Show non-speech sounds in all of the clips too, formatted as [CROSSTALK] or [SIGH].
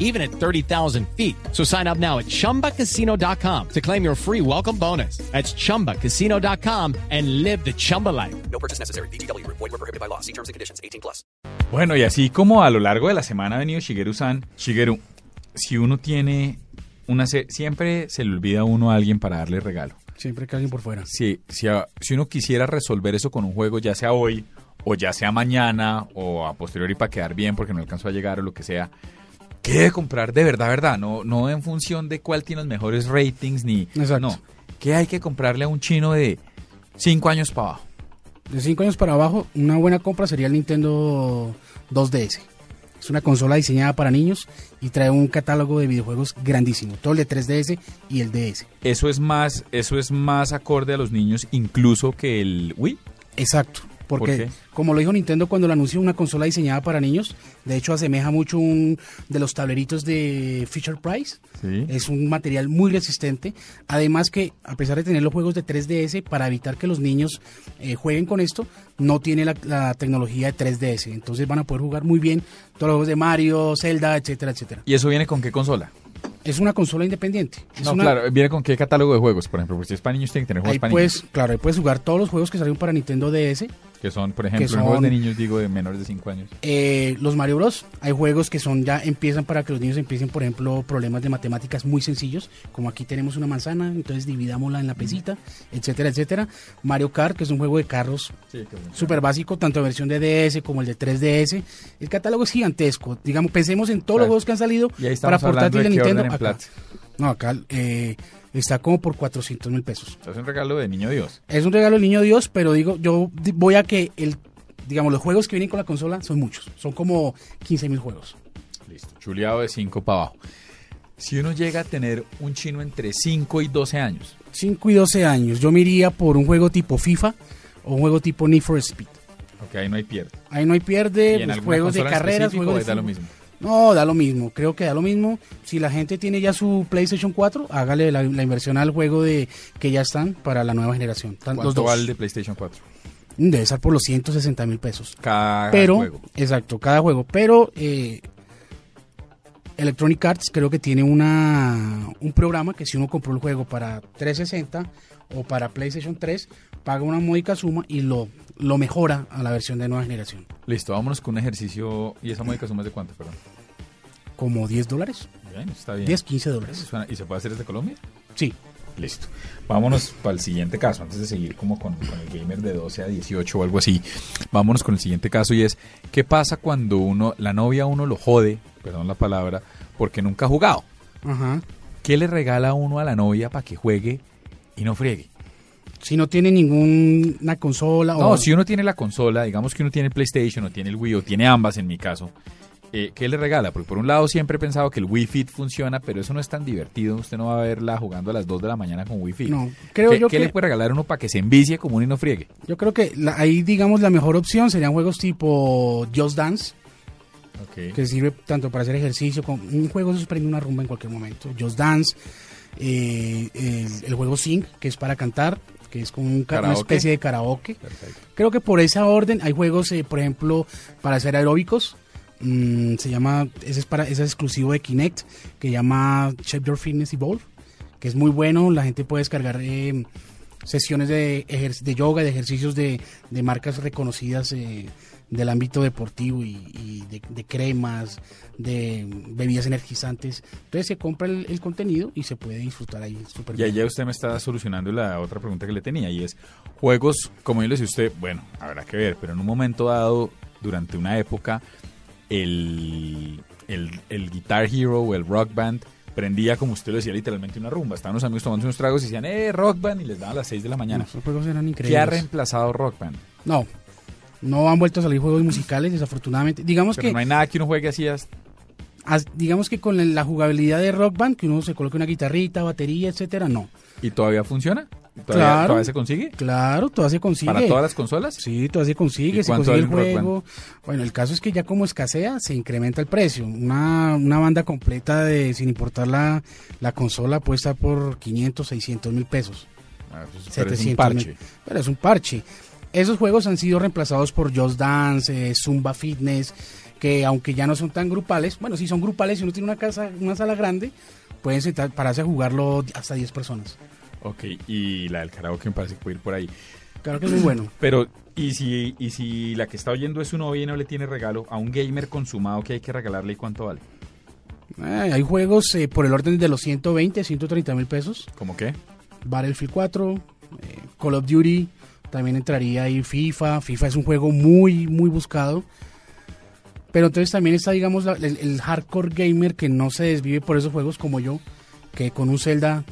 even at 30,000 feet. So sign up now at chumbacasino.com to claim your free welcome bonus. That's chumbacasino.com and live the Chumba life. No purchase necessary. BGW. Void were prohibited by law. See terms and conditions. 18 plus. Bueno, y así como a lo largo de la semana ha venido Shigeru-san, Shigeru, si uno tiene una... se- siempre se le olvida a uno a alguien para darle regalo. Siempre que alguien por fuera. Si, si, a- si uno quisiera resolver eso con un juego, ya sea hoy, o ya sea mañana, o a posteriori para quedar bien porque no alcanzó a llegar o lo que sea, ¿qué debe comprar de verdad, verdad? No, no en función de cuál tiene los mejores ratings, ni... Exacto. No, ¿qué hay que comprarle a un chino de 5 años para abajo? De 5 años para abajo, una buena compra sería el Nintendo 2DS. Es una consola diseñada para niños y trae un catálogo de videojuegos grandísimo. Todo el de 3DS y el DS. Eso es más, eso es más acorde a los niños incluso que el Wii. Exacto. Porque, ¿Por qué? como lo dijo Nintendo cuando lo anunció, una consola diseñada para niños. De hecho, asemeja mucho un de los tableritos de Fisher Price. Sí. Es un material muy resistente. Además que, a pesar de tener los juegos de 3DS, para evitar que los niños eh, jueguen con esto, no tiene la, la tecnología de 3DS. Entonces van a poder jugar muy bien todos los juegos de Mario, Zelda, etcétera, etcétera. ¿Y eso viene con qué consola? Es una consola independiente. Es No, una- claro, viene con qué catálogo de juegos, por ejemplo, porque si es para niños tiene que tener juegos Ahí para puedes, niños. claro, ahí puedes jugar todos los juegos que salieron para Nintendo DS. Que son, por ejemplo, que juegos son- de niños, digo, de menores de 5 años. Eh, los Mario Bros. Hay juegos que son ya empiezan para que los niños empiecen, por ejemplo, problemas de matemáticas muy sencillos, como aquí tenemos una manzana, entonces dividámosla en la pesita, etcétera, etcétera. Mario Kart, que es un juego de carros súper básico, tanto en versión de DS como el de 3DS. El catálogo es gigantesco. Digamos, pensemos en todos los Claro. juegos que han salido Y ahí para portátil de de Nintendo. Acá. No, acá eh, está como por 400 mil pesos. Es un regalo de niño Dios. Es un regalo del niño Dios, pero digo, yo voy a que el, digamos, los juegos que vienen con la consola son muchos. Son como 15 mil juegos. Listo. Chuleado de 5 para abajo. Si uno llega a tener un chino entre 5 y 12 años, 5 y 12 años, yo me iría por un juego tipo FIFA o un juego tipo Need for Speed. ok, ahí no hay pierde. Ahí no hay ¿Y pierde, en juegos de carreras, juegos de da lo mismo? No, da lo mismo, creo que da lo mismo. Si la gente tiene ya su PlayStation 4, hágale la, la inversión al juego de que ya están para la nueva generación. Tan- Los ¿Cuánto dos. vale el de PlayStation 4? Debe estar por los 160 mil pesos. Cada pero, juego. exacto, cada juego. Pero eh, Electronic Arts creo que tiene una un programa que si uno compró el juego para 360 o para PlayStation 3, paga una módica suma y lo, lo mejora a la versión de nueva generación. Listo, vámonos con un ejercicio. ¿Y esa módica suma es de cuánto, perdón? Como 10 dólares, Bien, está bien. 10, 15 dólares. ¿Y se puede hacer desde Colombia? Sí. Listo. Vámonos para el siguiente caso, antes de seguir como con, con el gamer de 12 a 18 o algo así. Vámonos con el siguiente caso y es, ¿qué pasa cuando uno, la novia uno lo jode, perdón la palabra, porque nunca ha jugado? Ajá. ¿Qué le regala uno a la novia para que juegue y no friegue? Si no tiene ninguna consola No, o... si uno tiene la consola, digamos que uno tiene el PlayStation o tiene el Wii o tiene ambas en mi caso, eh, ¿qué le regala? Porque por un lado siempre he pensado que el Wii Fit funciona, pero eso no es tan divertido. Usted no va a verla jugando a las 2 de la mañana con Wii Fit. No, creo ¿Qué, yo qué que... le puede regalar uno para que se envicie como uno y no friegue? Yo creo que la- ahí, digamos, la mejor opción serían juegos tipo Just Dance, que sirve tanto para hacer ejercicio, como un juego se prende una rumba en cualquier momento. Just Dance, eh, el, el juego Sync, que es para cantar, que es como un una especie de karaoke. Perfecto. Creo que por esa orden hay juegos, eh, por ejemplo, para hacer aeróbicos. Mm, se llama, ese es para, ese es exclusivo de Kinect, que llama Shape Your Fitness Evolve, que es muy bueno. La gente puede descargar eh, sesiones de, de yoga, de ejercicios de, de marcas reconocidas eh, del ámbito deportivo y, y de, de cremas, de bebidas energizantes. Entonces se compra el, el contenido y se puede disfrutar ahí súper Y bien. ya usted me está solucionando la otra pregunta que le tenía y es, juegos, como yo le decía usted, bueno, habrá que ver, pero en un momento dado, durante una época, el, el, el Guitar Hero o el Rock Band prendía, como usted lo decía, literalmente una rumba. Estaban los amigos tomando unos tragos y decían, eh, Rock Band, y les daban a las 6 de la mañana. Esos juegos eran ¿Qué ha increíbles. reemplazado Rock Band? No, no han vuelto a salir juegos musicales, desafortunadamente. Digamos Pero que no hay nada que uno juegue así hasta- as- digamos que con la jugabilidad de Rock Band, que uno se coloque una guitarrita, batería, etcétera, no. y todavía funciona. ¿Todavía, Claro. todavía se consigue? Claro, todavía se consigue. ¿Para todas las consolas? Sí, todavía se consigue, ¿Y se consigue el juego. Bueno, el caso es que ya como escasea, se incrementa el precio. Una, una banda completa de, sin importar la, la consola, puede estar por 500, 600 mil pesos. Ah, pues, pero es un 700 parche. mil. Pero es un parche. Esos juegos han sido reemplazados por Just Dance, eh, Zumba Fitness, que aunque ya no son tan grupales, bueno, si son grupales, si uno tiene una casa, una sala grande, pueden sentar, pararse a jugarlo hasta 10 personas. Ok, y la del karaoke me parece que puede ir por ahí. Claro que es muy bueno. Pero, ¿y si, y si la que está oyendo es su novia y no le tiene regalo, a un gamer consumado que hay que regalarle, ¿y cuánto vale? Eh, hay juegos eh, por el orden de los 120, 130 mil pesos. ¿Cómo qué? Battlefield 4, eh, Call of Duty, también entraría ahí FIFA. FIFA es un juego muy, muy buscado. Pero entonces también está, digamos, el, hardcore gamer que no se desvive por esos juegos como yo, que con un Zelda,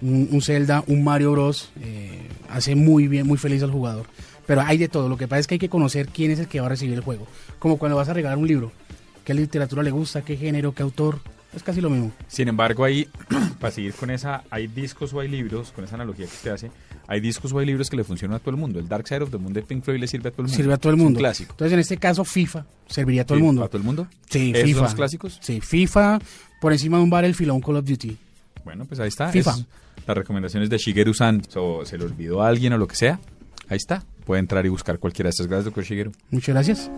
un, un Zelda, un Mario Bros, eh, hace muy bien, muy feliz al jugador. Pero hay de todo, lo que pasa es que hay que conocer quién es el que va a recibir el juego. Como cuando vas a regalar un libro, qué literatura le gusta, qué género, qué autor, es casi lo mismo. Sin embargo, ahí, [CLEARS THROAT] para seguir con esa, hay discos o hay libros, con esa analogía que usted hace, hay discos o hay libros que le funcionan a todo el mundo. El Dark Side of the Moon de Pink Floyd le sirve a todo el mundo. Sirve a todo el Es un mundo. clásico. Entonces, en este caso, FIFA serviría a todo el mundo. ¿A todo el mundo? Sí, ¿Esos FIFA. son los clásicos? Sí, FIFA por encima de un Battlefield o un Call of Duty. Bueno, pues ahí está. FIFA. Es las recomendaciones de Shigeru-san. O se le olvidó a alguien o lo que sea. Ahí está. Puede entrar y buscar cualquiera de estas. Gracias, doctor Shigeru. Muchas gracias.